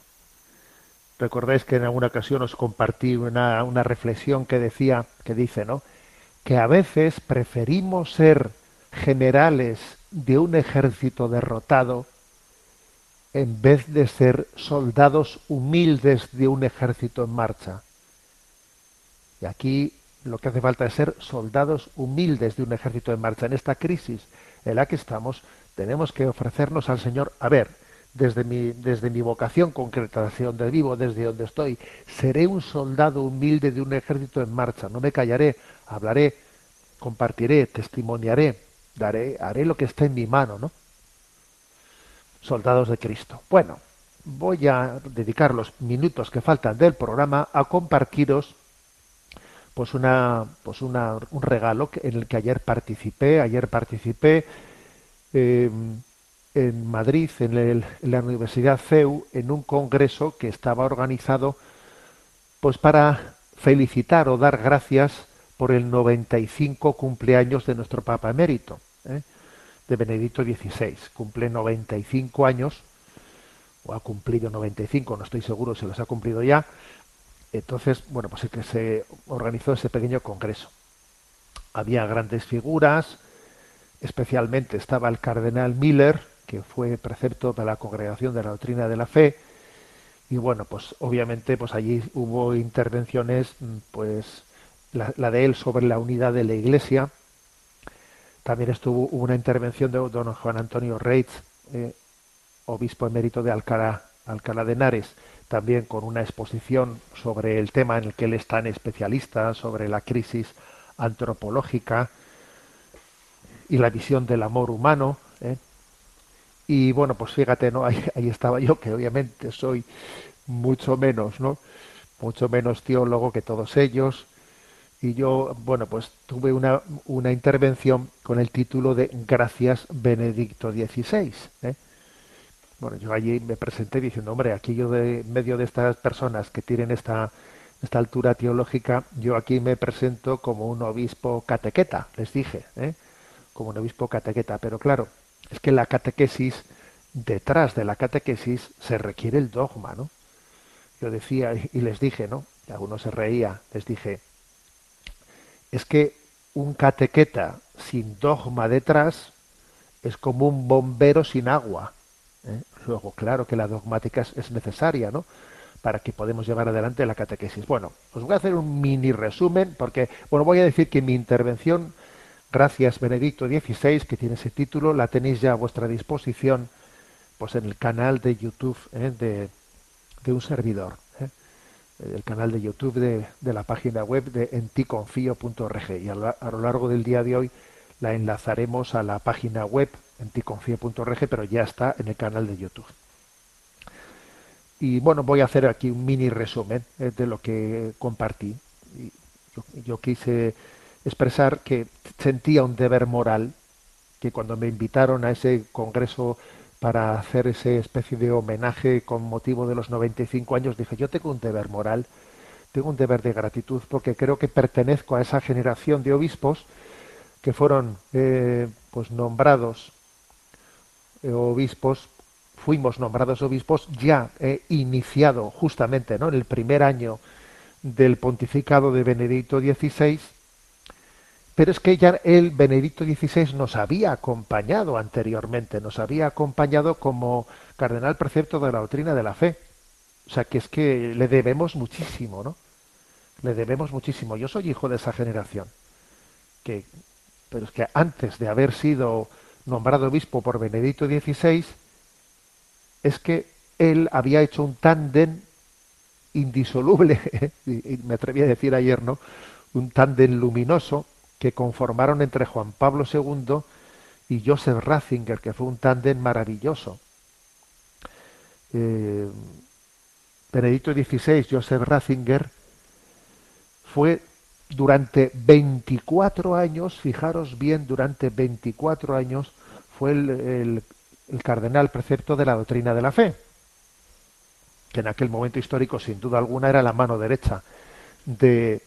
Recordáis que en alguna ocasión os compartí una, una reflexión que decía, que dice, ¿no? Que a veces preferimos ser generales de un ejército derrotado en vez de ser soldados humildes de un ejército en marcha. Y aquí lo que hace falta es ser soldados humildes de un ejército en marcha. En esta crisis en la que estamos, tenemos que ofrecernos al Señor, a ver, desde mi, desde mi vocación concreta, desde donde vivo, desde donde estoy, seré un soldado humilde de un ejército en marcha, no me callaré, hablaré, compartiré, testimoniaré, daré, haré lo que esté en mi mano, ¿no? Soldados de Cristo. Bueno, voy a dedicar los minutos que faltan del programa a compartiros pues una pues una, un regalo en el que ayer participé ayer participé eh, en Madrid en, el, en, la Universidad CEU en un congreso que estaba organizado pues para felicitar o dar gracias por el 95 cumpleaños de nuestro Papa emérito ¿eh? de Benedicto XVI cumple 95 años o ha cumplido 95 no estoy seguro si los ha cumplido ya entonces, bueno, pues es que se organizó ese pequeño congreso. Había grandes figuras, especialmente estaba el cardenal Miller, que fue precepto de la Congregación de la Doctrina de la Fe, y bueno, pues obviamente pues allí hubo intervenciones, pues la, la de él sobre la unidad de la Iglesia, también estuvo una intervención de don Juan Antonio Reitz, eh, obispo emérito de Alcalá, Alcalá de Henares, también con una exposición sobre el tema en el que él es tan especialista, sobre la crisis antropológica y la visión del amor humano. ¿eh? Y bueno, pues fíjate, ¿no? Ahí, ahí, estaba yo, que obviamente soy mucho menos, ¿no? Mucho menos teólogo que todos ellos. Y yo, bueno, pues tuve una, una intervención con el título de Gracias Benedicto XVI. ¿eh? Bueno, yo allí me presenté diciendo, hombre, aquí yo de medio de estas personas que tienen esta, esta altura teológica, yo aquí me presento como un obispo catequeta, les dije, ¿eh? Como un obispo catequeta. Pero claro, es que la catequesis, detrás de la catequesis se requiere el dogma, ¿no? Yo decía y les dije, ¿no? Y algunos se reía, les dije, es que un catequeta sin dogma detrás es como un bombero sin agua. ¿eh? Luego, claro que la dogmática es, es, necesaria, ¿no? Para que podamos llevar adelante la catequesis. Bueno, os voy a hacer un mini resumen, porque, bueno, voy a decir que mi intervención, gracias Benedicto XVI, que tiene ese título, la tenéis ya a vuestra disposición, pues en el canal de YouTube ¿eh? de, un servidor, ¿eh? el canal de YouTube de, la página web de enticonfío.org. Y a lo, a lo largo del día de hoy la enlazaremos a la página web enticonfío.org, pero ya está en el canal de YouTube. Y bueno, voy a hacer aquí un mini resumen eh, de lo que compartí. Yo, yo, quise expresar que sentía un deber moral, que cuando me invitaron a ese congreso para hacer ese especie de homenaje con motivo de los 95 años, dije, yo tengo un deber moral, tengo un deber de gratitud, porque creo que pertenezco a esa generación de obispos que fueron eh, pues nombrados eh, obispos, fuimos nombrados obispos ya eh, iniciado justamente ¿no? en el primer año del pontificado de Benedicto XVI, pero es que ya el Benedicto XVI nos había acompañado anteriormente, nos había acompañado como cardenal precepto de la doctrina de la fe. O sea que es que le debemos muchísimo, ¿no? Le debemos muchísimo. Yo soy hijo de esa generación, que, pero es que antes de haber sido nombrado obispo por Benedicto XVI, es que él había hecho un tándem indisoluble, me atreví a decir ayer, ¿no? Un tándem luminoso que conformaron entre Juan Pablo II y Joseph Ratzinger, que fue un tándem maravilloso. Eh, Benedicto XVI, Joseph Ratzinger, fue durante 24 años, fijaros bien, durante 24 años, fue el, cardenal precepto de la doctrina de la fe, que en aquel momento histórico, sin duda alguna, era la mano derecha de,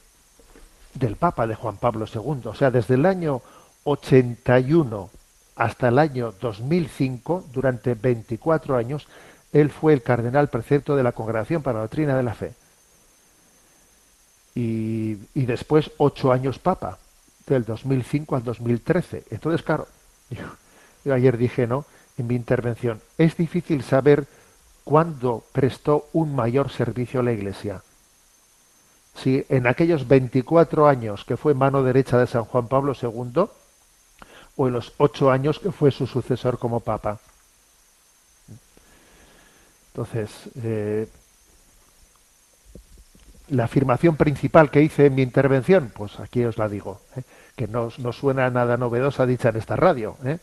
del Papa, de Juan Pablo II. O sea, desde el año 81 hasta el año 2005, durante 24 años, él fue el cardenal precepto de la Congregación para la Doctrina de la Fe. Y, y después ocho años papa, del 2005 al 2013. Entonces, claro, yo, yo ayer dije, ¿no? En mi intervención, es difícil saber cuándo prestó un mayor servicio a la Iglesia. Si en aquellos 24 años que fue mano derecha de San Juan Pablo II, o en los ocho años que fue su sucesor como papa. Entonces, eh, la afirmación principal que hice en mi intervención, pues aquí os la digo, ¿eh? que no, no, suena nada novedosa dicha en esta radio, ¿eh?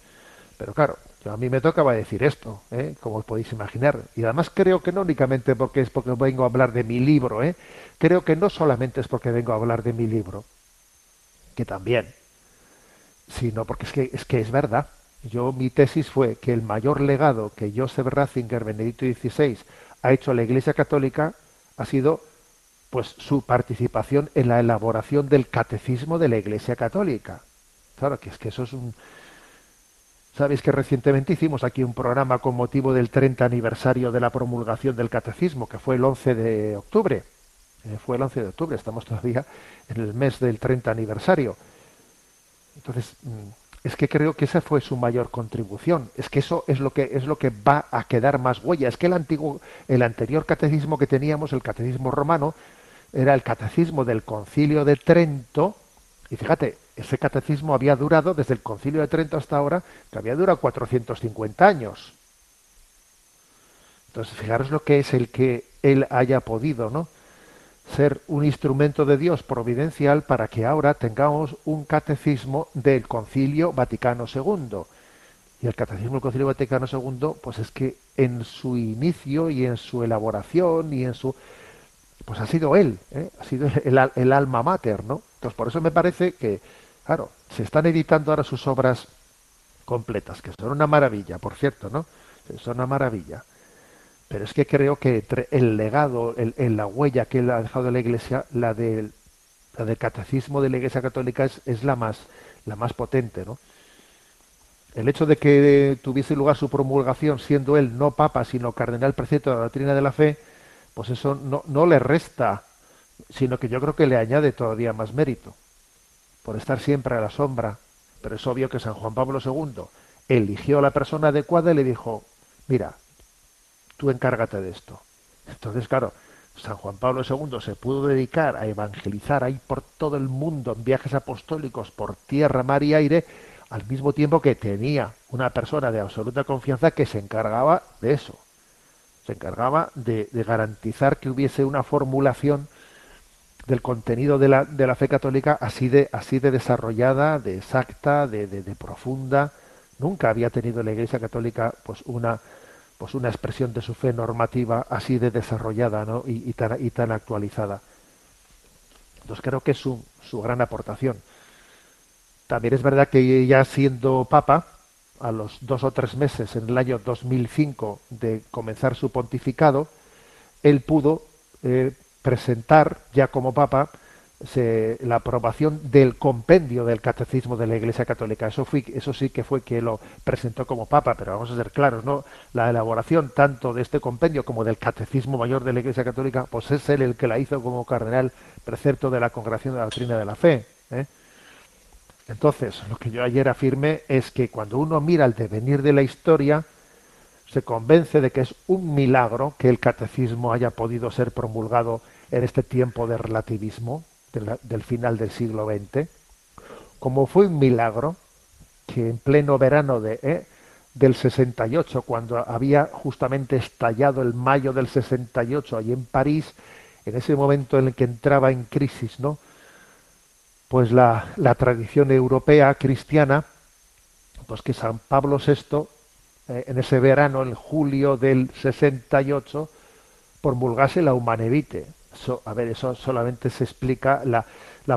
pero claro, yo a mí me tocaba decir esto, ¿eh? como os podéis imaginar, y además creo que no únicamente porque es porque vengo a hablar de mi libro, ¿eh? creo que no solamente es porque vengo a hablar de mi libro, que también, sino porque es que es, que es verdad. Yo mi tesis fue que el mayor legado que Joseph Ratzinger, Benedicto XVI, ha hecho a la Iglesia Católica ha sido pues su participación en la elaboración del catecismo de la Iglesia Católica. Claro, que es que eso es un... Sabéis que recientemente hicimos aquí un programa con motivo del 30 aniversario de la promulgación del catecismo, que fue el 11 de octubre. Eh, fue el 11 de octubre, estamos todavía en el mes del 30 aniversario. Entonces, es que creo que esa fue su mayor contribución. Es que eso es lo que es lo que va a quedar más huella. Es que el antiguo, el anterior catecismo que teníamos, el catecismo romano, era el catecismo del Concilio de Trento. Y fíjate, ese catecismo había durado desde el Concilio de Trento hasta ahora, que había durado 450 años. Entonces, fijaros lo que es el que él haya podido, ¿no? ser un instrumento de Dios providencial para que ahora tengamos un catecismo del Concilio Vaticano II. Y el catecismo del Concilio Vaticano II, pues es que en su inicio y en su elaboración y en su pues ha sido él, ¿eh? ha sido el, alma mater, ¿no? Entonces por eso me parece que, claro, se están editando ahora sus obras completas, que son una maravilla, por cierto, ¿no? Son una maravilla. Pero es que creo que el legado, el, la huella que él ha dejado la Iglesia, la del, la del catecismo de la Iglesia Católica es, la más la más potente, ¿no? El hecho de que tuviese lugar su promulgación siendo él no papa, sino cardenal precepto de la doctrina de la fe, pues eso no, no le resta, sino que yo creo que le añade todavía más mérito, por estar siempre a la sombra. Pero es obvio que San Juan Pablo II eligió a la persona adecuada y le dijo, mira, tú encárgate de esto. Entonces, claro, San Juan Pablo II se pudo dedicar a evangelizar ahí por todo el mundo en viajes apostólicos por tierra, mar y aire, al mismo tiempo que tenía una persona de absoluta confianza que se encargaba de eso. Se encargaba de, de garantizar que hubiese una formulación del contenido de la, de la, fe católica así de, así de desarrollada, de exacta, de, de, profunda. Nunca había tenido la Iglesia Católica pues una, pues una expresión de su fe normativa así de desarrollada ¿no? y, y, tan, y tan actualizada. Entonces creo que es su, su gran aportación. También es verdad que ya siendo papa, a los dos o tres meses, en el año 2005, de comenzar su pontificado, él pudo eh, presentar ya como papa se, la aprobación del compendio del catecismo de la Iglesia Católica. Eso, fue, eso sí que fue que lo presentó como papa, pero vamos a ser claros, ¿no? La elaboración tanto de este compendio como del catecismo mayor de la Iglesia Católica, pues es él el que la hizo como cardenal precepto de la Congregación de la Doctrina de la Fe. ¿eh? Entonces, lo que yo ayer afirmé es que cuando uno mira el devenir de la historia, se convence de que es un milagro que el catecismo haya podido ser promulgado en este tiempo de relativismo, de del final del siglo XX, como fue un milagro que en pleno verano de, eh, del 68, cuando había justamente estallado el mayo del 68 allí en París, en ese momento en el que entraba en crisis, ¿no? Pues la, la tradición europea cristiana, pues que San Pablo VI, eh, en ese verano, en julio del 68, promulgase la Humanevite, a ver, eso solamente se explica la,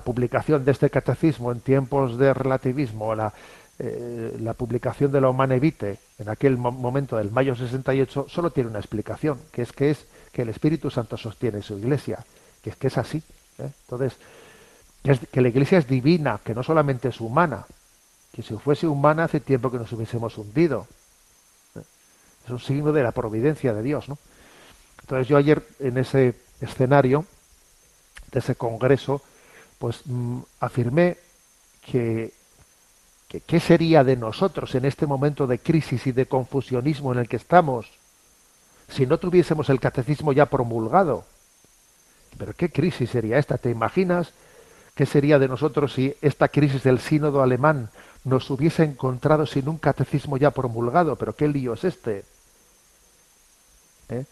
publicación de este catecismo en tiempos de relativismo, la, eh, publicación de la Humane Vitae en aquel mo momento del mayo 68, solo tiene una explicación, que es que es que el Espíritu Santo sostiene su iglesia, que es que es así. ¿eh? Entonces, es que la iglesia es divina, que no solamente es humana, que si fuese humana hace tiempo que nos hubiésemos hundido. Es un signo de la providencia de Dios, ¿no? Entonces yo ayer en ese escenario de ese congreso, pues mm, afirmé que, que qué sería de nosotros en este momento de crisis y de confusionismo en el que estamos si no tuviésemos el catecismo ya promulgado. Pero qué crisis sería esta, ¿te imaginas qué sería de nosotros si esta crisis del sínodo alemán nos hubiese encontrado sin un catecismo ya promulgado? Pero qué lío es este. ¿Eh?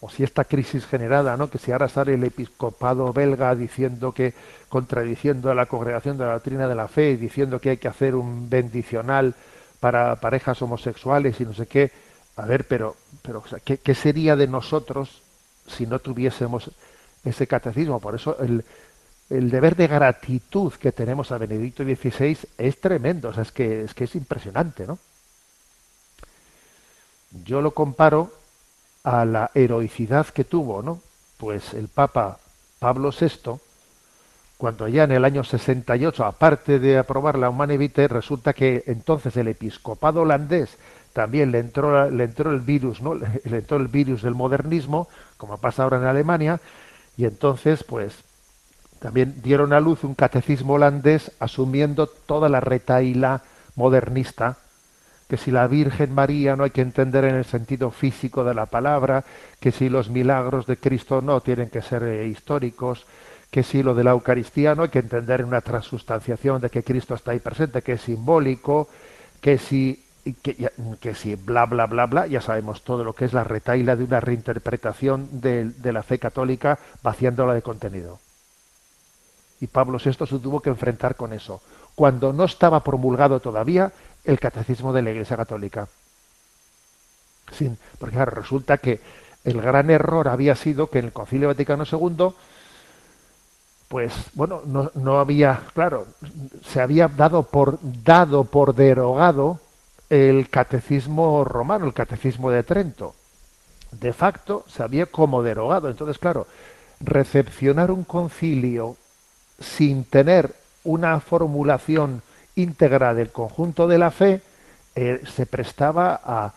o si esta crisis generada, ¿no? que si ahora sale el episcopado belga diciendo que, contradiciendo a la congregación de la doctrina de la fe, y diciendo que hay que hacer un bendicional para parejas homosexuales y no sé qué, a ver, pero, pero ¿qué, ¿qué, sería de nosotros si no tuviésemos ese catecismo? Por eso el, el deber de gratitud que tenemos a Benedicto XVI es tremendo, o sea, es que es, que es impresionante, ¿no? Yo lo comparo a la heroicidad que tuvo, ¿no? Pues el Papa Pablo VI, cuando ya en el año 68, aparte de aprobar la Humane resulta que entonces el episcopado holandés también le entró, le entró el virus, ¿no? Le entró el virus del modernismo, como pasa ahora en Alemania, y entonces, pues, también dieron a luz un catecismo holandés asumiendo toda la retaíla modernista que si la Virgen María no hay que entender en el sentido físico de la palabra, que si los milagros de Cristo no tienen que ser eh, históricos, que si lo de la Eucaristía no hay que entender en una transustanciación de que Cristo está ahí presente, que es simbólico, que si que, si bla bla bla bla, ya sabemos todo lo que es la retaila de una reinterpretación de, de la fe católica vaciándola de contenido. Y Pablo VI se tuvo que enfrentar con eso. Cuando no estaba promulgado todavía, el catecismo de la Iglesia Católica. Sin, porque claro, resulta que el gran error había sido que en el Concilio Vaticano II, pues bueno, no, no había, claro, se había dado por, dado por derogado el catecismo romano, el catecismo de Trento. De facto se había como derogado. Entonces, claro, recepcionar un concilio sin tener una formulación íntegra del conjunto de la fe eh, se prestaba a,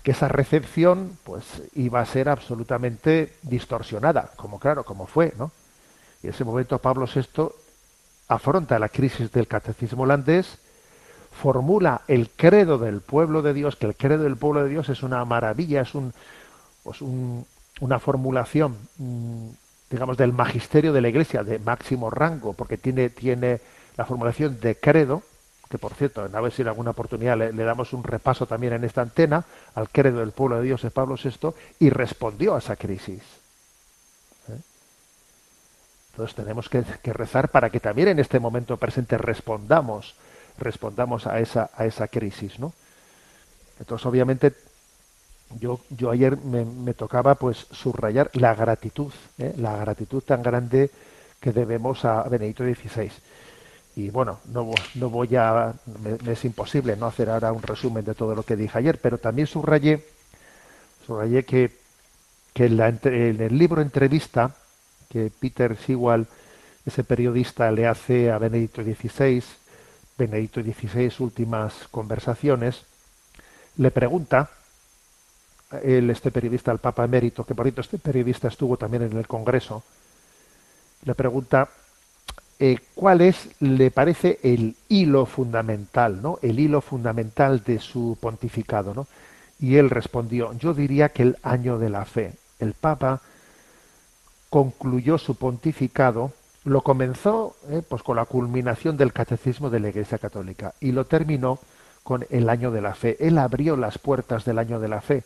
que esa recepción pues iba a ser absolutamente distorsionada, como claro, como fue, ¿no? Y en ese momento Pablo VI afronta la crisis del catecismo holandés, formula el credo del pueblo de Dios, que el credo del pueblo de Dios es una maravilla, es un, pues un, una formulación, mm, digamos, del magisterio de la Iglesia de máximo rango, porque tiene, tiene la formulación de credo, que por cierto, a ver si en alguna oportunidad le, damos un repaso también en esta antena al credo del pueblo de Dios de Pablo VI, y respondió a esa crisis. ¿Eh? Entonces tenemos que, rezar para que también en este momento presente respondamos, respondamos a esa, a esa crisis, ¿no? Entonces, obviamente, yo, yo ayer me, me tocaba pues subrayar la gratitud, ¿eh? la gratitud tan grande que debemos a Benedicto XVI y bueno, no, no voy a, me, es imposible no hacer ahora un resumen de todo lo que dije ayer, pero también subrayé, que, que en el libro entrevista que Peter Sewell, ese periodista, le hace a Benedicto XVI, Benedicto XVI, últimas conversaciones, le pregunta, él, este periodista, al Papa Emérito, que por cierto este periodista estuvo también en el Congreso, le pregunta eh, cuál es, le parece, el hilo fundamental, ¿no? El hilo fundamental de su pontificado, ¿no? Y él respondió, yo diría que el año de la fe. El Papa concluyó su pontificado, lo comenzó eh, pues con la culminación del catecismo de la Iglesia Católica y lo terminó con el año de la fe. Él abrió las puertas del año de la fe,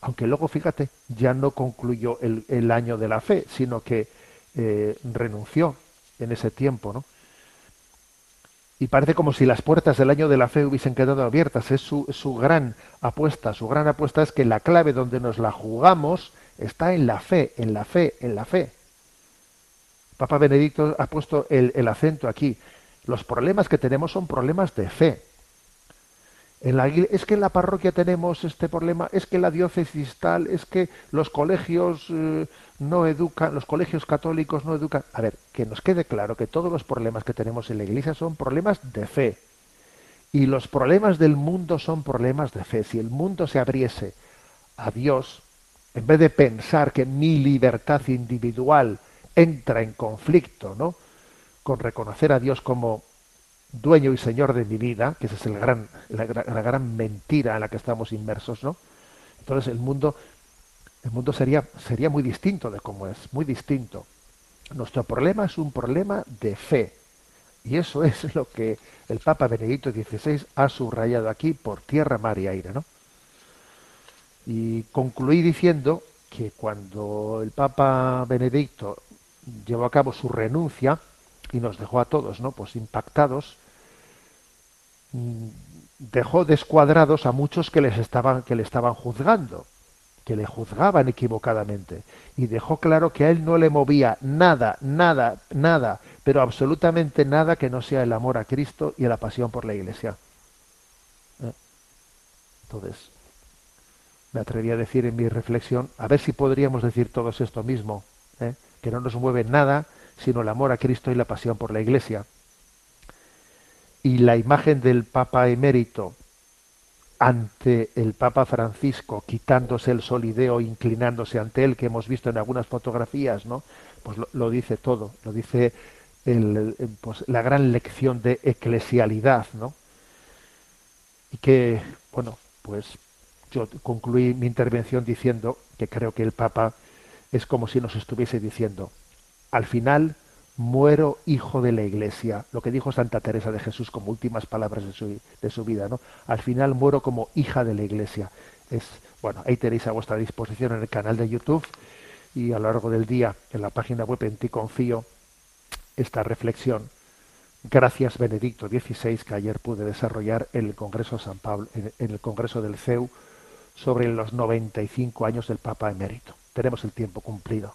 aunque luego, fíjate, ya no concluyó el, año de la fe, sino que eh, renunció en ese tiempo, ¿no? Y parece como si las puertas del año de la fe hubiesen quedado abiertas. Es su, su gran apuesta. Su gran apuesta es que la clave donde nos la jugamos está en la fe, en la fe, en la fe. Papa Benedicto ha puesto el, el acento aquí. Los problemas que tenemos son problemas de fe. Es que en la parroquia tenemos este problema, es que la diócesis tal, es que los colegios eh, no educan, los colegios católicos no educan. A ver, que nos quede claro que todos los problemas que tenemos en la iglesia son problemas de fe. Y los problemas del mundo son problemas de fe. Si el mundo se abriese a Dios, en vez de pensar que mi libertad individual entra en conflicto, ¿no? con reconocer a Dios como dueño y señor de mi vida, que esa es el gran, la, la, gran mentira en la que estamos inmersos, ¿no? Entonces el mundo, el mundo sería, sería muy distinto de cómo es, muy distinto. Nuestro problema es un problema de fe. Y eso es lo que el Papa Benedicto XVI ha subrayado aquí por tierra, mar y aire, ¿no? Y concluí diciendo que cuando el Papa Benedicto llevó a cabo su renuncia, y nos dejó a todos, ¿no? Pues impactados. Dejó descuadrados a muchos que les estaban que le estaban juzgando, que le juzgaban equivocadamente y dejó claro que a él no le movía nada, nada, nada, pero absolutamente nada que no sea el amor a Cristo y la pasión por la Iglesia. ¿Eh? Entonces, me atreví a decir en mi reflexión, a ver si podríamos decir todos esto mismo, ¿eh? que no nos mueve nada sino el amor a Cristo y la pasión por la Iglesia. Y la imagen del Papa emérito ante el Papa Francisco, quitándose el solideo, inclinándose ante él, que hemos visto en algunas fotografías, ¿no? Pues lo, dice todo, lo dice pues la gran lección de eclesialidad, ¿no? Y que, bueno, pues yo concluí mi intervención diciendo que creo que el Papa es como si nos estuviese diciendo, al final muero hijo de la iglesia, lo que dijo Santa Teresa de Jesús como últimas palabras de su, de su vida, ¿no? Al final muero como hija de la iglesia. Es, bueno, ahí tenéis a vuestra disposición en el canal de YouTube y a lo largo del día en la página web en ti confío esta reflexión. Gracias Benedicto XVI que ayer pude desarrollar en el Congreso San Pablo, en, el Congreso del CEU sobre los 95 años del Papa emérito. Tenemos el tiempo cumplido.